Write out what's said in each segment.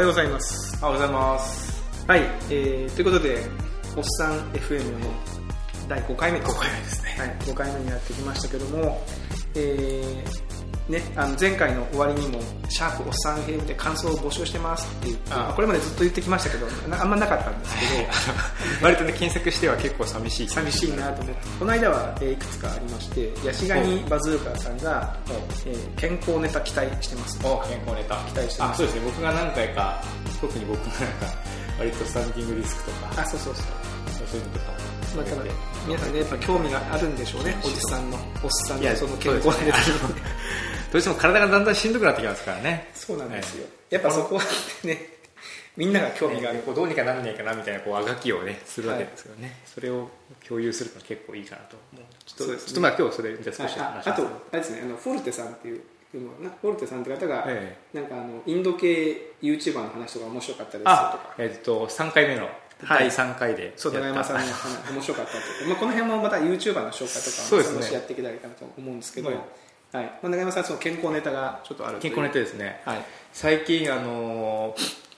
おはようございます。おはようございます。はい、えー、ということで、おっさん FM の第5回目です。5回目ですねはい、5回目にやってきましたけども、えー、ね、あの前回の終わりにも、シャープおっさん FM で感想を募集してますって言って、あこれまでずっと言ってきましたけど、なあんまなかったんですけど、割とね、検索しては結構寂しい。寂しいなと思って、この間は、えーいくつかありまして、ヤシガニバズーカさんが、えー健康ネタ期待してます。お、健康ネタ。期待してますあ、そうですね。僕が何回か、特に僕がなんか、割とスタンディングディスクとか、あ、そうそうそう。そういうのとか。まあ、ただ皆さんねやっぱ興味があるんでしょうねおじさんのおっさんいやのその健康ネタ どうしても体がだんだんしんどくなってきますからね。そうなんですよ、やっぱそこはねみんなが興味がある、こうどうにかなんねえかなみたいなこうあがきをねするわけですけどね、それを共有するのは結構いいかなと思う。ちょっとちょっとまあ今日それじゃあ少しあ話しますあとあれですねあのフォルテさんっていうフォルテさんって方が、えなんかあのインド系 YouTuber の話とか面白かったですよとあかえっと3回目のはい。第3回で。そう長やった山さんの話面白かったと。か、まあ、この辺もまた YouTuber の紹介とかもそうですね。少しやっていけたらいいかなと思うんですけど、はい。はい。まあ、長山さんその健康ネタがちょっとある健康ネタですね。はい。最近あのー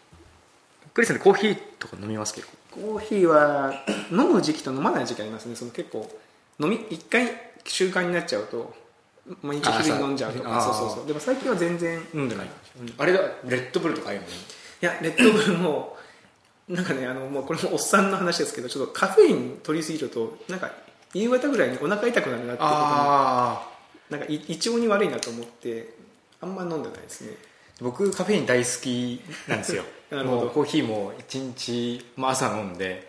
クリスさんコーヒーとか飲みます結構。コーヒーは飲む時期と飲まない時期ありますね。その結構飲み一回習慣になっちゃうと毎日昼に飲んじゃうとか。あそうそうそう。でも最近は全然い飲んでない。あれだレッドブルとかああいうのやレッドブルもなんかねあのもうこれもおっさんの話ですけどちょっとカフェイン取りすぎるとなんか夕方ぐらいにお腹痛くなるなってことなんかい胃腸に悪いなと思ってあんま飲んでないですね僕カフェイン大好きなんですよ。もうコーヒーも1日、まあ、朝飲んで、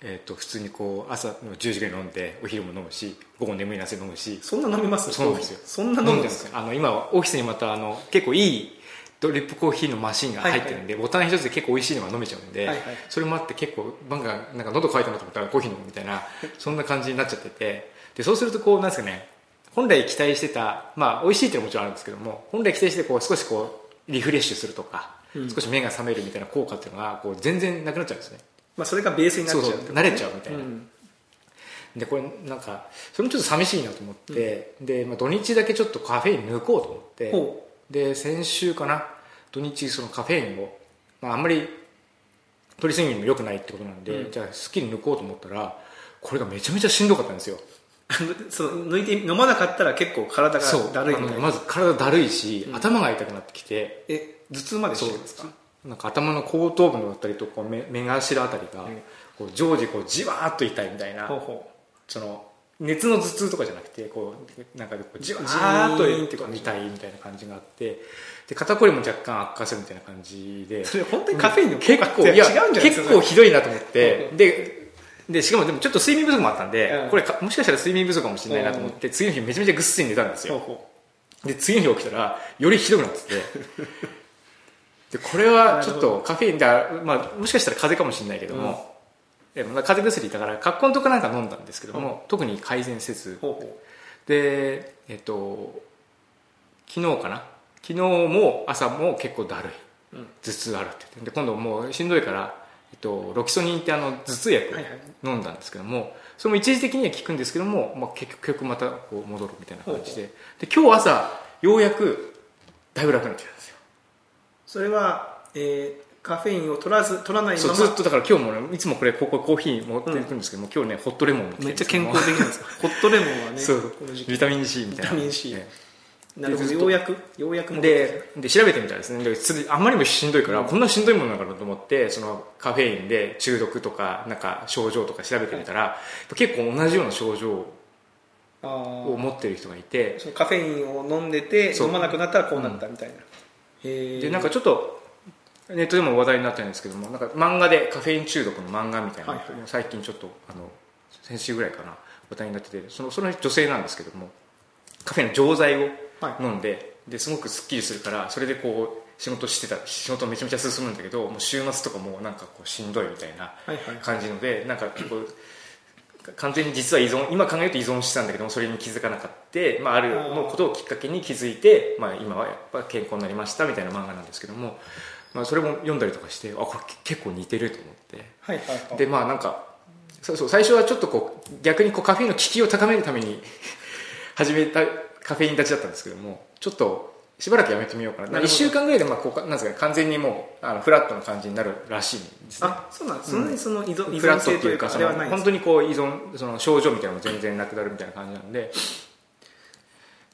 えー、と普通にこう朝の10時ぐらいに飲んでお昼も飲むし午後眠いなせ飲むしそんな飲みます？そうなんですよ。そんな飲んでるんですか？あの今オフィスにまたあの結構いいドリップコーヒーのマシンが入ってるんで、ボタン一つで結構美味しいのが飲めちゃうんで、はいはい。それもあって結構バンがなんか喉乾いたなと思ったらコーヒー飲むみたいなそんな感じになっちゃってて。でそうするとこうなんですかね本来期待してたまあ美味しいっていうのももちろんあるんですけども本来期待してこう少しこうリフレッシュするとか、うん。少し目が覚めるみたいな効果っていうのがこう全然なくなっちゃうんですね。まあ、それがベースになっちゃうそうそう慣れちゃうみたいな。うん。でこれなんかそれもちょっと寂しいなと思って、で、まあ、土日だけちょっとカフェイン抜こうと思ってほで先週かな土日そのカフェインを、まあ、あんまり取りすぎるのも良くないってことなんで、うん。じゃあすっきり抜こうと思ったらこれがめちゃめちゃしんどかったんですよその抜いて飲まなかったら結構体がだるいみたいなまず体だるいし、頭が痛くなってきてえ頭痛までしてるんですか？なんか頭の後頭部のあたりとこう目目頭あたりが、うん。こう常時こうじわーっと痛いみたいなほうほその熱の頭痛とかじゃなくてこうなんかじ。わじーっと痛いみたいな感じがあってで肩こりも若干悪化するみたいな感じでうそれ本当にカフェインの効結果って違うんじゃないですか？結構ひどいなと思ってうん。ででしかもでもちょっと睡眠不足もあったんで、うん。これかもしかしたら睡眠不足かもしれないなと思って、次の日めちゃめちゃぐっすり寝たんですよ。で次の日起きたらよりひどくなってて。でこれはちょっとカフェインだ、まあ、もしかしたら風邪かもしれないけども、でまあ風邪薬だから葛根とかなんか飲んだんですけども、特に改善せず。でえっと昨日かな？昨日も朝も結構だるい、うん。頭痛あるって言って。で今度もうしんどいから、えっと、ロキソニンってあの頭痛薬はいはい。飲んだんですけども、それも一時的には効くんですけども、まあ、結局またこう戻るみたいな感じで。で今日朝ようやくだいぶ楽になってきたんですよ。それは、えーカフェインを取らず取らないまま。そうずっとだから今日もねいつもこれここコーヒー持っていくんですけども、今日ねホットレモン持ってきてめっちゃ健康的なんですか？ホットレモンはねビタミン C みたいな。ビタミン C ねなるほど。ようやくようやくでで調べてみたらですね。あんまりにもしんどいから、こんなしんどいものなのかなと思ってそのカフェインで中毒とかなんか症状とか調べてみたら、結構同じような症状を持ってる人がいて。カフェインを飲んでて飲まなくなったらこうなったみたいな、へー。でなんかちょっとネットでも話題になったんですけどもなんか漫画でカフェイン中毒の漫画みたいなのはいはい。最近ちょっとあの先週ぐらいかな話題になっててそのその女性なんですけどもカフェインの錠剤をはい飲んでですごくすっきりするからそれでこう仕事してた仕事めちゃめちゃ進むんだけどもう週末とかもうなんかこうしんどいみたいなはいはい感じのでなんかこう完全に実は依存今考えると依存してたんだけどもそれに気づかなかった、まあ、あるのことをきっかけに気づいて、まあ、今はやっぱ健康になりましたみたいな漫画なんですけども、まあ、それも読んだりとかしてあこれ結構似てると思って。はいはいはい。でまあなんかそうそう最初はちょっとこう逆にこうカフェインの効きを高めるために 始めたカフェイン立ちだったんですけどもちょっとしばらくやめてみようかな。なるほど。1週間ぐらいでまあこうかなんですかね完全にもうあのフラットな感じになるらしいんですね。あそうなんです、そん。なにその依存依フラ存性というかその本当にこう依存その症状みたいなのも全然なくなるみたいな感じなんで。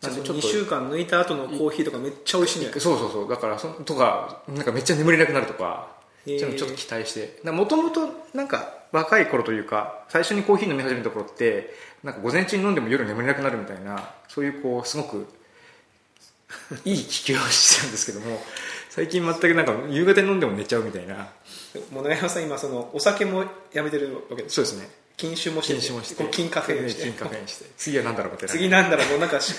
なんでちょっ2と週間抜いた後のコーヒーとかめっちゃ美味しいんじゃないですそうそうそう。だからそとかなんかめっちゃ眠れなくなるとかちょっと期待して。もともとなんか若い頃というか最初にコーヒー飲み始めた頃ってなんか午前中に飲んでも夜眠れなくなるみたいなそういうこうすごくいい効きをしてたんですけども最近全くなんか夕方に飲んでも寝ちゃうみたいな。かもう長山さん今そのお酒もやめてるわけですそうですね。禁酒もして禁酒もして禁カフェインして。禁カフェインして。次は何だろうみたいな次なんだろうもうなんかし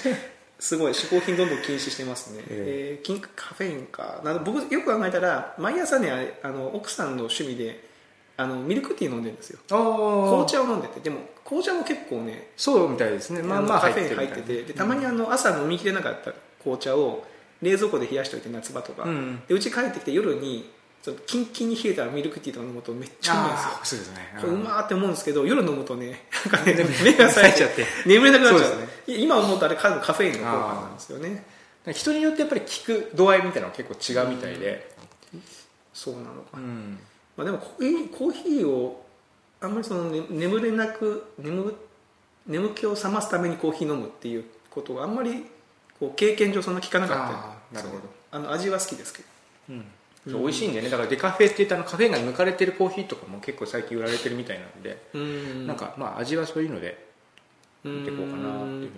すごい嗜好品どんどん禁止してますね、ええ。ー禁カフェインか。な僕よく考えたら毎朝ねあの奥さんの趣味であのミルクティー飲んでるんですよ。紅茶を飲んでて。でも紅茶も結構ねそうみたいですね。まあまあカフェイン入っててでたまにあの朝飲みきれなかった紅茶を冷蔵庫で冷やしておいて夏場とか、うん。でうち帰ってきて夜にキンキンに冷えたミルクティーとか飲むとめっちゃうまいんですよ。そうですね。これうまーって思うんですけど夜飲むとねなんかね目が冴えちゃって。眠れなくなっちゃう。そうです今思うとあれカカフェインの効果なんですよね。人によってやっぱり効く度合いみたいなのは結構違うみたいで、そうなのか、うん。まあ、でもコーヒーコーヒーをあんまりその、ね、眠れなく眠眠気を覚ますためにコーヒー飲むっていうことがあんまりこう経験上そんな聞かなかったなるほど。あの味は好きですけど。うん。そう美味しいんでね。だからデカフェって言ったあのカフェが抜かれてるコーヒーとかも結構最近売られてるみたいなんで、うん。なんかまあ味はそういうので見ていこうかなっていうふうに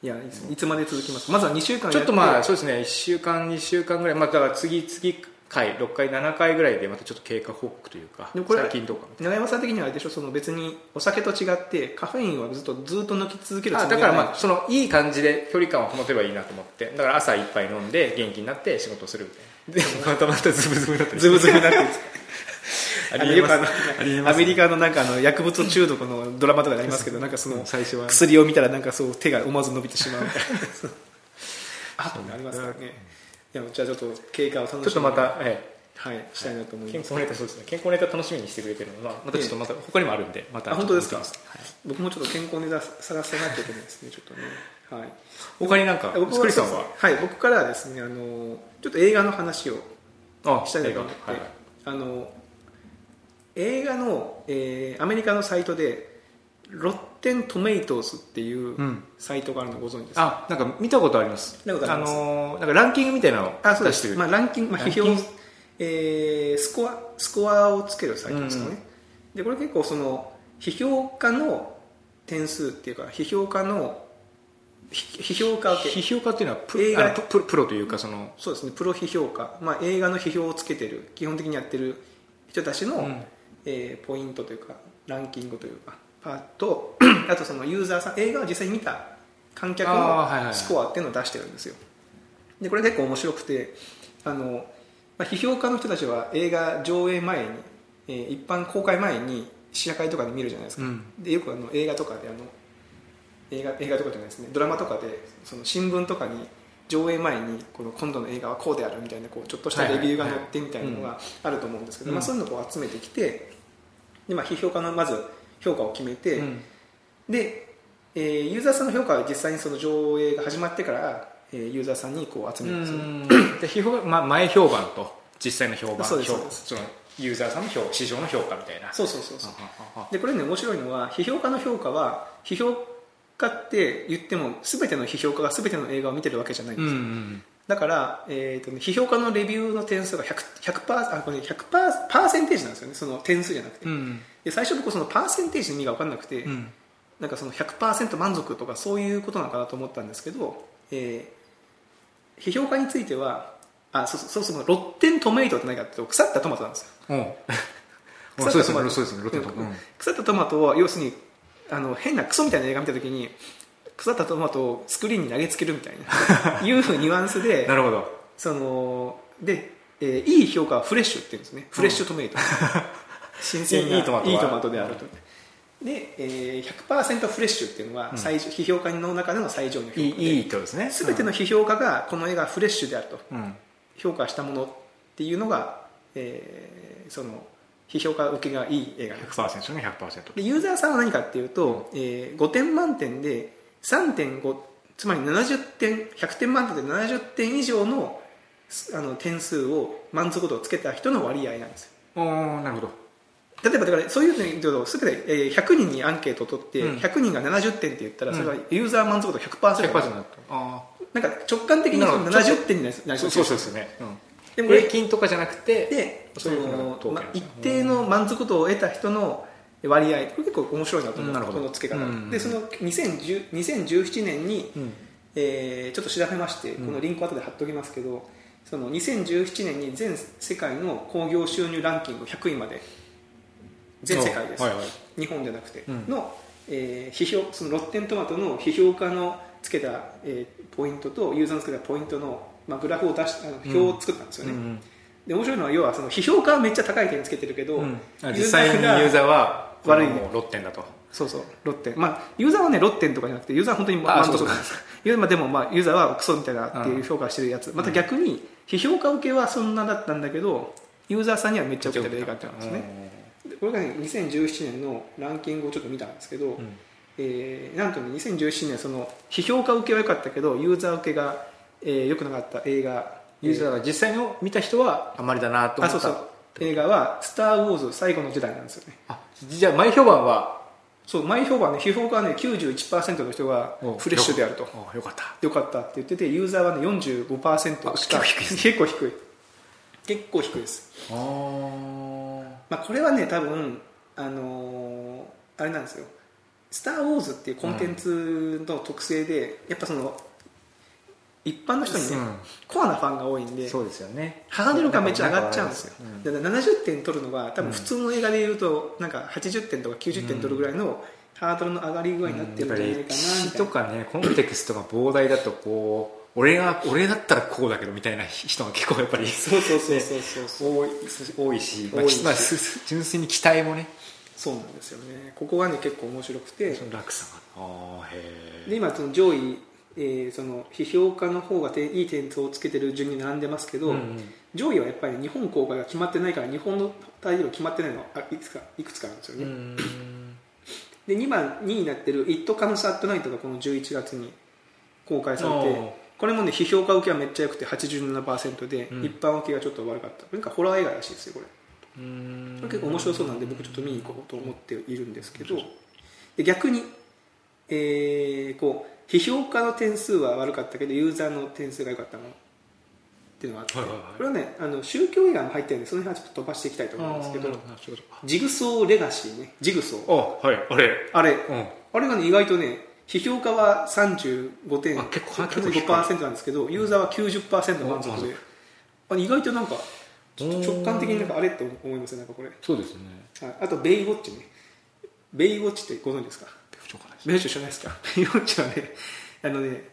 いやいつまで続きますまずは2週間やちょっとまあそうですね。1週間2週間ぐらい、まあ、だから次次回6回7回ぐらいでまたちょっと経過報告というかでもこれ最近どうか。長山さん的にはあれでしょ？その別にお酒と違ってカフェインはずっとずっと抜き続けるつもりあだからまああそのいい感じで距離感を保てばいいなと思って。だから朝一杯飲んで元気になって仕事をするみたいな。でまたまたズブズブになってる。ズブズブになってる。ありえます。あのよくありえます。アメリカのなんかあの薬物中毒のドラマとかでありますけど なんかその最初は薬を見たらなんかそう手が思わず伸びてしまう。みたいなあとありますからねいやじゃあちょっと経過を楽しみにちょっとまた、えはいしたいなと思え、います。健康ネタそうですね。健康ネタ楽しみにしてくれてるのはまたちょっとまた他にもあるんでまたあ本当ですか？ちょっと見てみます。僕もちょっと健康ネタ探さなきゃいけないですねちょっとね。はい。他になんか僕スクリさんは？はい僕からはですねあのちょっと映画の話をあしたいなと思って、はい。あの映画の、えーアメリカのサイトでロッテントメイトーズっていううん。サイトがあるのご存知ですか、あなんか見たことあります。あのーなんかランキングみたいなのをあそうです、出してる。まあ、ランキング、まあ、批評、えースコアスコアをつけるサイトですかね、でこれ結構その批評家の点数っていうか批評家の批批評家受け。批評家っていうのはプ映画。あのプロというかその。そうですね。プロ批評家、まあ、映画の批評をつけてる基本的にやってる人たちの、うん。えーポイントというかランキングというかパート あとそのユーザーさん映画を実際に見た観客のスコアっていうのを出してるんですよ。でこれ結構面白くてあの、まあ、批評家の人たちは映画上映前に、えー一般公開前に試写会とかで見るじゃないですか、うん。でよくあの映画とかであの映画映画とかじゃないですね。ドラマとかでその新聞とかに上映前にこの今度の映画はこうであるみたいなこうちょっとしたレビューが載ってみたいなのがあると思うんですけど、うん。まあ、そういうのを集めてきてで、まあ、批評家のまず評価を決めて、うん。で、えーユーザーさんの評価は実際にその上映が始まってから、えーユーザーさんにこう集めるんですよ、でまあ、前評判と実際の評判。そうです評そのユーザーさんの評市場の評価みたいな。そうそうそうそう。でこれね面白いのは批評家の評価は批評家って言っても全ての批評家が全ての映画を見てるわけじゃないんうんうですよ、ん。だから、えーとね、批評家のレビューの点数が 100%, 100%, あこれ、ね、100%パーセンテージなんですよね。その点数じゃなくて、うんで最初僕そのパーセンテージの意味が分かんなくて、うん。なんかその100%満足とかそういうことなのかなと思ったんですけど、えー批評家についてはあそうそうそうロッテントメイトって何かって腐ったトマトなんですよ。う。ん腐ったトマト。そうですね。ね。ロテント。うん。腐ったトマトを要するにあの変なクソみたいな映画見た時に腐ったトマトをスクリーンに投げつけるみたいな いうニュアンスでなるほど。そので、えーいい評価はフレッシュって言うんですね。フレッシュトメイト、新鮮ないいトマトであると。で、えー、100%フレッシュっていうのは最上、批評家の中での最上の評価で。いいですね。全ての批評家がこの映画はフレッシュであると。うん。評価したものっていうのが、えーその批評家受けがいい映画です100%ね100%でユーザーさんは何かっていうと、えー5点満点で3.5つまり70点100点満点で70点以上のあの点数を満足度をつけた人の割合なんですよ。ああなるほど例えばだからそういうふうに言うとすべてえー100人にアンケートを取って、うん。100人が70点って言ったらそれはユーザー満足度 100%, 100%だになった。あなんか直感的にそのなるほど。70点になりそうですよね、でも平均とかじゃなくてでその、一定の満足度を得た人の割合これ結構面白いなと思う。なるほど。この付け方、うん。でその2010 2017年に、うん。えーちょっと調べましてこのリンク後で貼っておきますけど、その2017年に全世界の興行収入ランキング100位まで全世界です、はいはい。日本じゃなくて、うん。の、えー批評そのロッテントマトの批評家のつけた、えーポイントとユーザーのつけたポイントの、まあ、グラフを出しあの表を作ったんですよね、うんで面白いのは要はその批評家はめっちゃ高い点つけてるけど、うん。実際にユがーザーは悪いもう6点だとそうそうロッテン。まあユーザーはねロッテンとかじゃなくてユーザーは本当に満あそうそう。足ユーザーまあでもまあユーザーはクソみたいなっていう評価してるやつ、また逆に批評家受けはそんなだったんだけどユーザーさんにはめっちゃ受けてる映画ってなんですね、でこれがね2017年のランキングをちょっと見たんですけど、ん。えーなんとね2017年その批評家受けは良かったけどユーザー受けが、えー良くなかった映画ユーザーが実際の見た人はあんまりだなと思った。あそうそう。映画は「スター・ウォーズ最後の時代」なんですよね。あじゃあ前評判は？そう前評判ね批評家はね91%の人がフレッシュであると。あよかった。よかった。って言っててユーザーはね45%しかあ結構低いです結構低い。結構低いです、あーまあ、これはね多分あのーあれなんですよ「スター・ウォーズ」っていうコンテンツの特性で、やっぱその一般の人にね、うん。コアなファンが多いんでそうですよね。ハードルがめっちゃ上がっちゃうんですよ、うん。で70点取るのが多分普通の映画でいうとなんか80点とか90点取るぐらいのハードルの上がり具合になってるんじゃないかないな。とかねコンテクストが膨大だとこう俺が俺だったらこうだけどみたいな人が結構やっぱりそうそうそうそうそう。多い多いし、まあまあす純粋に期待もね。そうなんですよね。ここがね結構面白くて。その落差が。ああへえで今その上位、えーその批評家の方がていい点数をつけてる順に並んでますけど、うんうん。上位はやっぱり日本公開が決まってないから日本のタイトル決まってないのはいくつかいくつかあるんですよね、うん。で2番2位になってる「It Comes at Night」がこの11月に公開されてこれもね批評家受けはめっちゃ良くて87%で、うん。一般受けがちょっと悪かった。なんかホラー映画らしいですよこれ。うん。結構面白そうなんで僕ちょっと見に行こうと思っているんですけど。で逆に、えーこう批評家の点数は悪かったけどユーザーの点数が良かったものっていうのがあって、はいはいはい。これはねあの宗教映画も入ってるんでその辺はちょっと飛ばしていきたいと思うんですけど。ジグソーレガシーね。ジグソー。あはいあれ。あれ、うん。あれがね意外とね批評家は35点あ結構結構低い35%なんですけどユーザーは90%満足で。あ意外となんかちょ直感的になんかあれって思いますねなんかこれ。そうですね。はい。あとベイウォッチね。ベイウォッチってご存知ですか？ベイウォッチ知らないですか？ベイウォッチはねあのね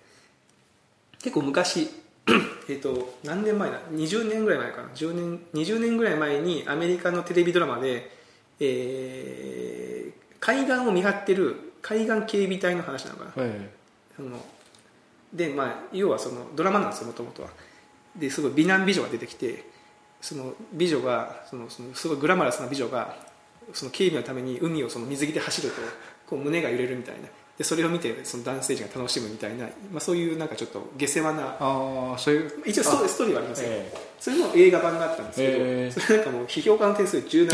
結構昔 えっと何年前だ？20年ぐらい前かな。10年20年ぐらい前にアメリカのテレビドラマで、えー海岸を見張ってる海岸警備隊の話なのかな。はいそのでまあ要はそのドラマなんですよもともとは。ですごい美男美女が出てきてその美女がそのそのすごいグラマラスな美女がその警備のために海をその水着で走るとこう胸が揺れるみたいな。でそれを見てその男性陣が楽しむみたいな、まあ、そういうなんかちょっと下世話なああそういう一応ストーリーストーリーはありますよ、えそれの映画版があったんですけど、へー。それなんかもう批評家の点数17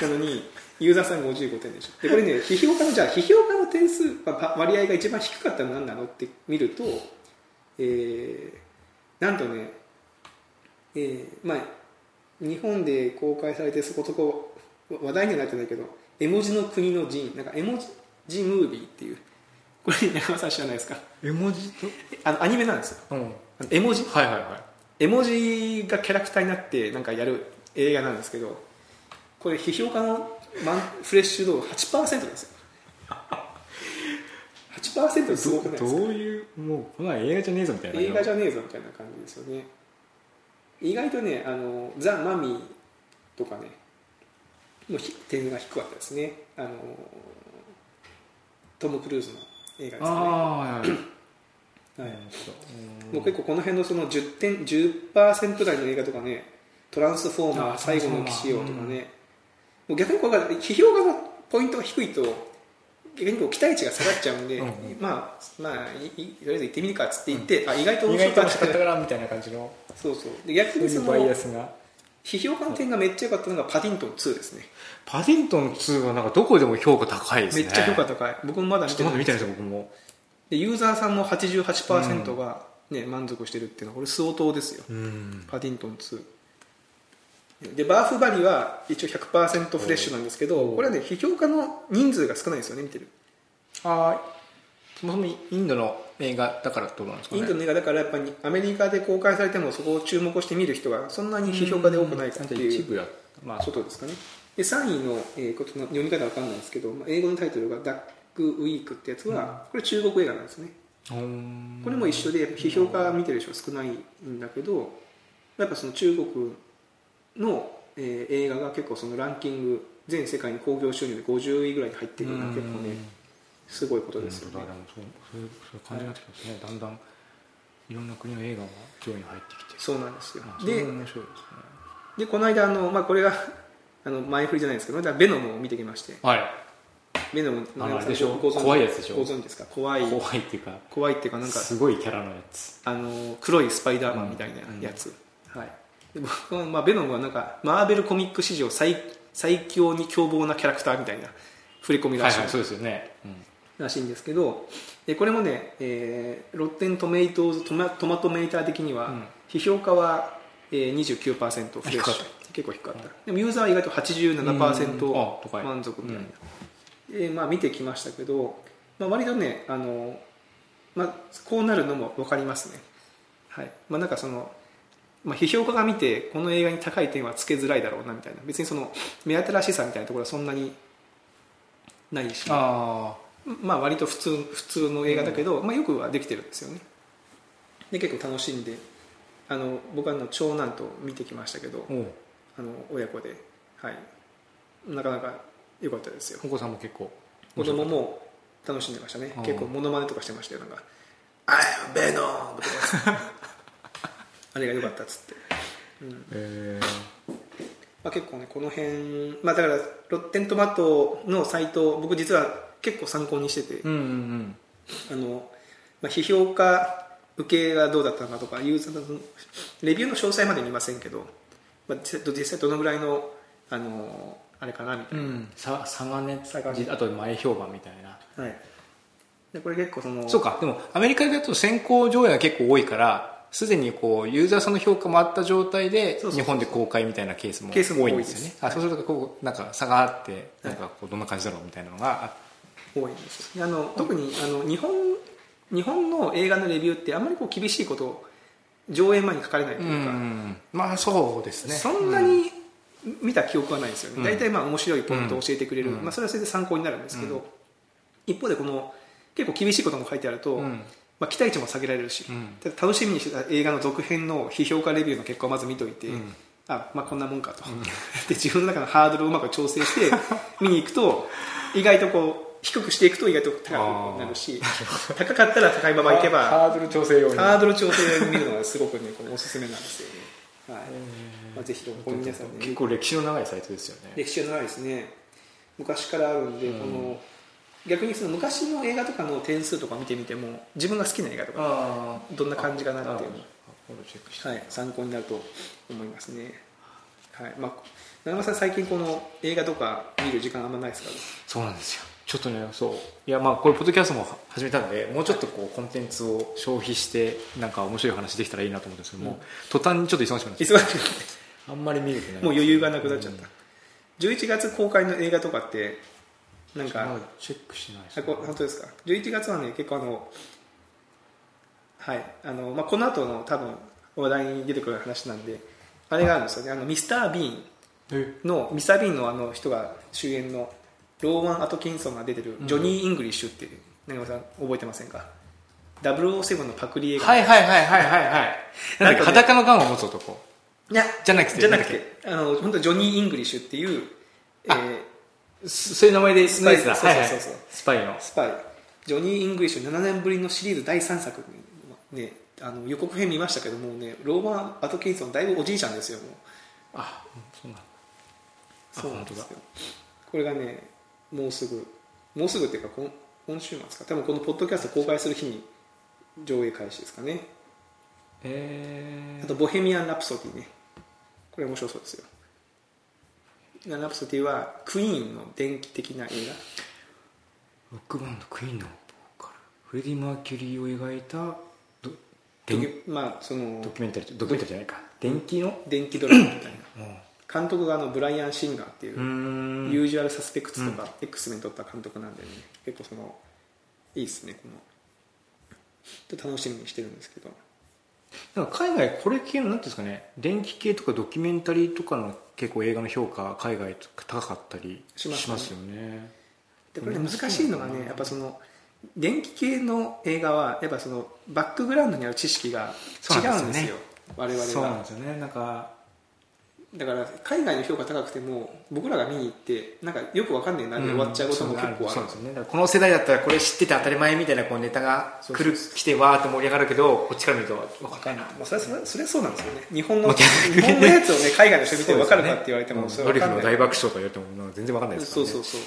点なのにユーザーさん55点でしょ。でこれね 批評家のじゃあ批評家の点数は割合が一番低かったのは何なのって見ると、えーなんとね、えーまあ、日本で公開されてそこそこ話題にはなってないけど絵文字の国の寺院なんか絵文字ムービーっていうこれ中山さん知らないですか？絵文字と？あのアニメなんですよ。うん。絵文字？はいはいは絵文字がキャラクターになってなんかやる映画なんですけどこれ批評家のマンフレッシュ度8%なんですよ。8%すごくないですかどういうもうこんなん映画じゃねえぞみたいな映画じゃねえぞみたいな感じですよね。意外とねあのザ・マミーとかねのひ点が低かったですね。あのトム・クルーズの映画ですね。はい。もう結構この辺のその10点10%台の映画とかね「トランスフォーマーあ最後の騎士よ」とかね、もう逆にこれが批評家のポイントが低いと逆にこう期待値が下がっちゃうんで、うん。うんまあまあいいとりあえず行ってみるかっつって行って、あ意外と意面白かっ外と面白かったたからみたいな感じの。そうそう。で逆にそのバイアスが。批評家の点がめっちゃ良かったのがパディントン2ですね。パディントン2はなんかどこでも評価高いですね。めっちゃ評価高い。僕もまだ見てない。っとまだ見てないですよ僕も。でユーザーさんの88%が、ね満足してるっていうのはこれ相当ですよ。うん。パディントン2でバーフバリは一応100%フレッシュなんですけどおうこれはね批評家の人数が少ないですよね見てる。ああそもそもインドの映画だからってことなんですかね。インドの映画だからやっぱりアメリカで公開されてもそこを注目して見る人がそんなに批評家で多くないかっていう一部やまあ。ことですかね。で3位の、えーことの読み方わかんないですけど、まあ、英語のタイトルが「ダックウィーク」ってやつは、これ中国映画なんですね。うんこれも一緒で批評家見てる人少ないんだけどやっぱその中国の、えー映画が結構そのランキング全世界に興行収入で50位ぐらいに入ってるのは結構ねすごいことですよね。なるほどでもそうそういうそういう感じになってきますね、だんだんいろんな国の映画が上位に入ってきて。そうなんですよ。でね。でこの間あの、まあ、これが あの前振りじゃないですけどベノムを見てきまして。はい。ベノムあのあれでしょ？怖いやつでしょ？ご存知ですか？怖い。怖いっていうか怖いっていうかなんかすごいキャラのやつ。あの黒いスパイダーマンみたいなやつ、はい、で僕は、まあ、ベノムはなんかマーベルコミック史上最最強に凶暴なキャラクターみたいな振り込みらしい,、はいはいそうですよね、うん。らしいんですけどでこれもね、えーロッテントメイトトマトマトメーター的には、うん。批評家は、えー、29%フレッシュ。結構低かった、でもユーザーは意外と87%うん。あ高い。満足みたいな、えーまあ、見てきましたけど、まあ、割とねあの、まあ、こうなるのも分かりますね。はい。まあなんかそのまあ、批評家が見てこの映画に高い点はつけづらいだろうなみたいな。別にその目新しさみたいなところはそんなにないし。あまあ割と普通普通の映画だけど、まあ、よくはできてるんですよね。で結構楽しんであの僕はあの長男と見てきましたけどあの親子で、はい、なかなか良かったですよ。お子さんも結構子供も楽しんでましたね。結構モノマネとかしてましたよ。なんか「I am Venom」とかあれが良かったっつって、うん。えまあ、結構ねこの辺、まあ、だからロッテントマトのサイト僕実は結構参考にしてて、ー、うんうん。あのまあ、批評家受けがどうだったのかとかユーザーのレビューの詳細まで見ませんけど、まあ、実際実際どのぐらいのあのあれかなみたいな、うん。差がね差がねあと前評判みたいな。はい、でこれ結構そのそうか。でもアメリカだと先行上映が結構多いからすでにこうユーザーさんの評価もあった状態で日本で公開みたいなケースも多いんですよね。あそうするとこうなんか差があってなんかこうどんな感じだろうみたいなのがあ多いんです。よあの特にあの日本日本の映画のレビューってあんまりこう厳しいことを上映前に書かれないとういうか、んまあそうですね。そんなに見た記憶はないですようん。ね、大体まあ面白いポイントを教えてくれる、うん。まあ、それはそれで参考になるんですけど、うん。一方でこの結構厳しいことも書いてあると、うんまあ、期待値も下げられるし、うん。楽しみにしてた映画の続編の批評家レビューの結果をまず見といて、うん。あまあこんなもんかと、で自分の中のハードルをうまく調整して 見に行くと意外とこう低くしていくと意外と高くなるし高かったら高いままいけばハードル調整用に。ハードル調整で見るのがすごくねこのおすすめなんですよね、はい。まあ、ぜひ皆さんね結構歴史の長いサイトですよね。歴史が長いですね。昔からあるんで、うん。この逆にその昔の映画とかの点数とか見てみても自分が好きな映画とかあどんな感じかなっていうのこれチェックしてはい、参考になると思いますね、はいまあ、長山さん最近この映画とか見る時間あんまないですか？らそうなんですよ。ちょっとねそう。いやまあこれポッドキャストも始めたのでもうちょっとこうコンテンツを消費してなんか面白い話できたらいいなと思うんですけども、うん。途端にちょっと忙しくなっちゃっ忙しくてた。あんまり見れてないもう余裕がなくなっちゃった、うん。11月公開の映画とかってなんまかだチェックしないですあこ本当ですか？11月はね結構あのはいあの、まあ、この後の多分話題に出てくる話なんであれがあるんですよね。あのミスター・ビーンえ？のミスター・ビーンのあの人が主演のローワン・アトキンソンが出てるジョニー・イングリッシュっていう長山さん覚えてませんか？007のパクリ映画、はいはいはいはい。はいはいなんかね裸のガンを持つ男。いやじゃなくてじゃなくてあの本当ジョニー・イングリッシュっていう、えあーそういう名前でスパイだそうそうそうそうスパイのスパイジョニー・イングリッシュ7年ぶりのシリーズ第3作ねあの予告編見ましたけどもねローワン・アトキンソンだいぶおじいちゃんですよもうあそうなんだそうなんですよこれがねもうすぐもうすぐっていうか今今週末か多分このポッドキャスト公開する日に上映開始ですかねえあと「ボヘミアン・ラプソディねこれ面白そうですよラプソディはクイーンの電気的な映画。ロックバンドクイーンのボーカルフレディ・マーキュリーを描いたまあそのドキュメンタリードキュメンタリーじゃないか。電気の？電気ドラマみたいな。うん。監督があのブライアン・シンガーっていうユージュアル・サスペクツとか X メン撮った監督なんでね結構そのいいですねこの。ちょっと楽しみにしてるんですけど。なんか海外これ系のなんていうんですかね電気系とかドキュメンタリーとかの結構映画の評価海外高かったりししまますよね。でこれね難しいのがねやっぱその電気系の映画はやっぱそのバックグラウンドにある知識が違うんですよ。我々そうなんはですよね。なんかだから海外の評価高くても僕らが見に行ってなんかよくわかんねえなって終わっちゃうことも結構ある。そうですよねこの世代だったらこれ知ってて当たり前みたいなこうネタがそう来る来てわーって盛り上がるけどこっちから見ると分かんないまあ、それはそれはそうなんですよね。日本の日本のやつをね海外の人見て分かるかって言われてもうん。それドリフの大爆笑とか言われても全然分かんないですからね。そうそうそ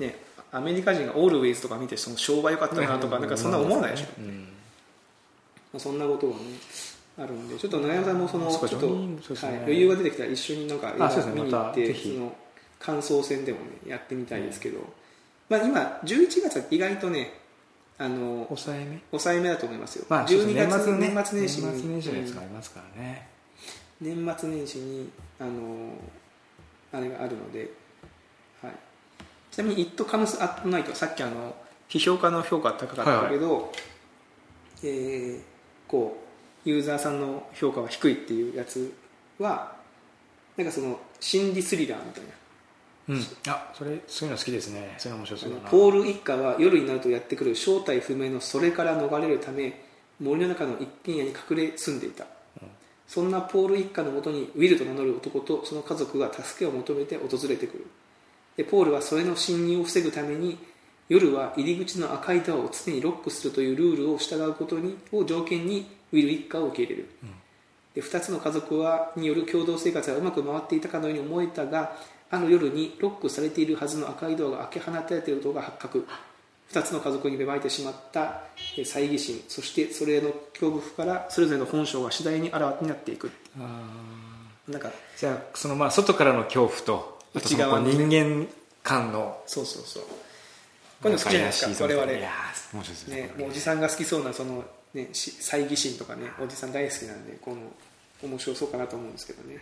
う。ねアメリカ人がオールウェイズとか見てその商売良かったなとかなんかそんな思わないでしょ、うん。まあ、そんなことがねあるんでちょっと長山さんもそのちょっと、はい、余裕が出てきたら一緒になんか映画見に行ってその感想戦でもねやってみたいですけど、まあ、今11月は意外とねあの抑えめ？抑えめだと思いますよ、まあそうです12ね月ね年末年始に。年末年始のやつがうんありますからね。年末年始にあのあれがあるので、はい、ちなみに「It Comes at Night」はさっきあの批評家の評価が高かったけど、えーこうユーザーさんの評価は低いっていうやつはなんかその心理スリラーみたいな。うん。あそれそういうの好きですね。そういうの面白そうだな。ポール一家は夜になるとやってくる正体不明のそれから逃れるため森の中の一軒家に隠れ住んでいた、そんなポール一家のもとにウィルと名乗る男とその家族が助けを求めて訪れてくる。でポールはそれの侵入を防ぐために夜は入り口の赤いドアを常にロックするというルールを従うことにを条件にウィル一家を受け入れる、で2つの家族はによる共同生活がうまく回っていたかのように思えたがある夜にロックされているはずの赤いドアが開け放たれていることが発覚。2つの家族に芽生えてしまったえー猜疑心そしてそれの恐怖からそれぞれの本性が次第にあらわになっていく。あなんかーじゃあそのまあ外からの恐怖と内側のね。人間間のそうそうそう。こういうの好きじゃないですか我々。いやー面白いですね、もうおじさんが好きそうなその、ね、し猜疑心とかねおじさん大好きなんでこの面白そうかなと思うんですけどね、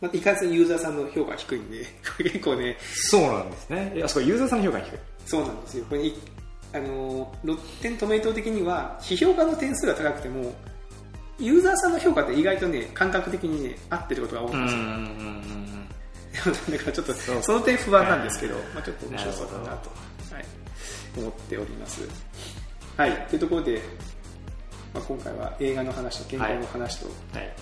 まあ、いかずにユーザーさんの評価が低いんで 結構ねそうなんですね。いやそこユーザーさんの評価が低い。そうなんですよ。これいあのロッテントメイト的には批評家の点数が高くてもユーザーさんの評価って意外とね感覚的にね合ってることが多いんですよ、だからちょっとその点不安なんですけど、まあ、ちょっと面白そうだなと、はい、思っております。はい。というところで、まあ、今回は映画の話と健康の話とはい。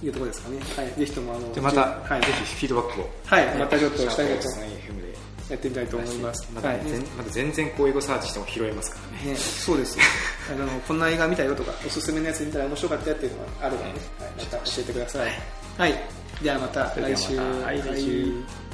いうところですかね、はい、ぜひともあのでまた、はい。ぜひフィードバックを。はい。またちょっとシャープ下着と。やってみたいと思います。はい。また全また全然こう英語サーチしても拾えますからね。ね、そうですよ。あのこんな映画見たよとかおすすめのやつ見たら面白かったよっていうのがあればね、はい、また教えてください、はい、ではまた来週。はい来週はい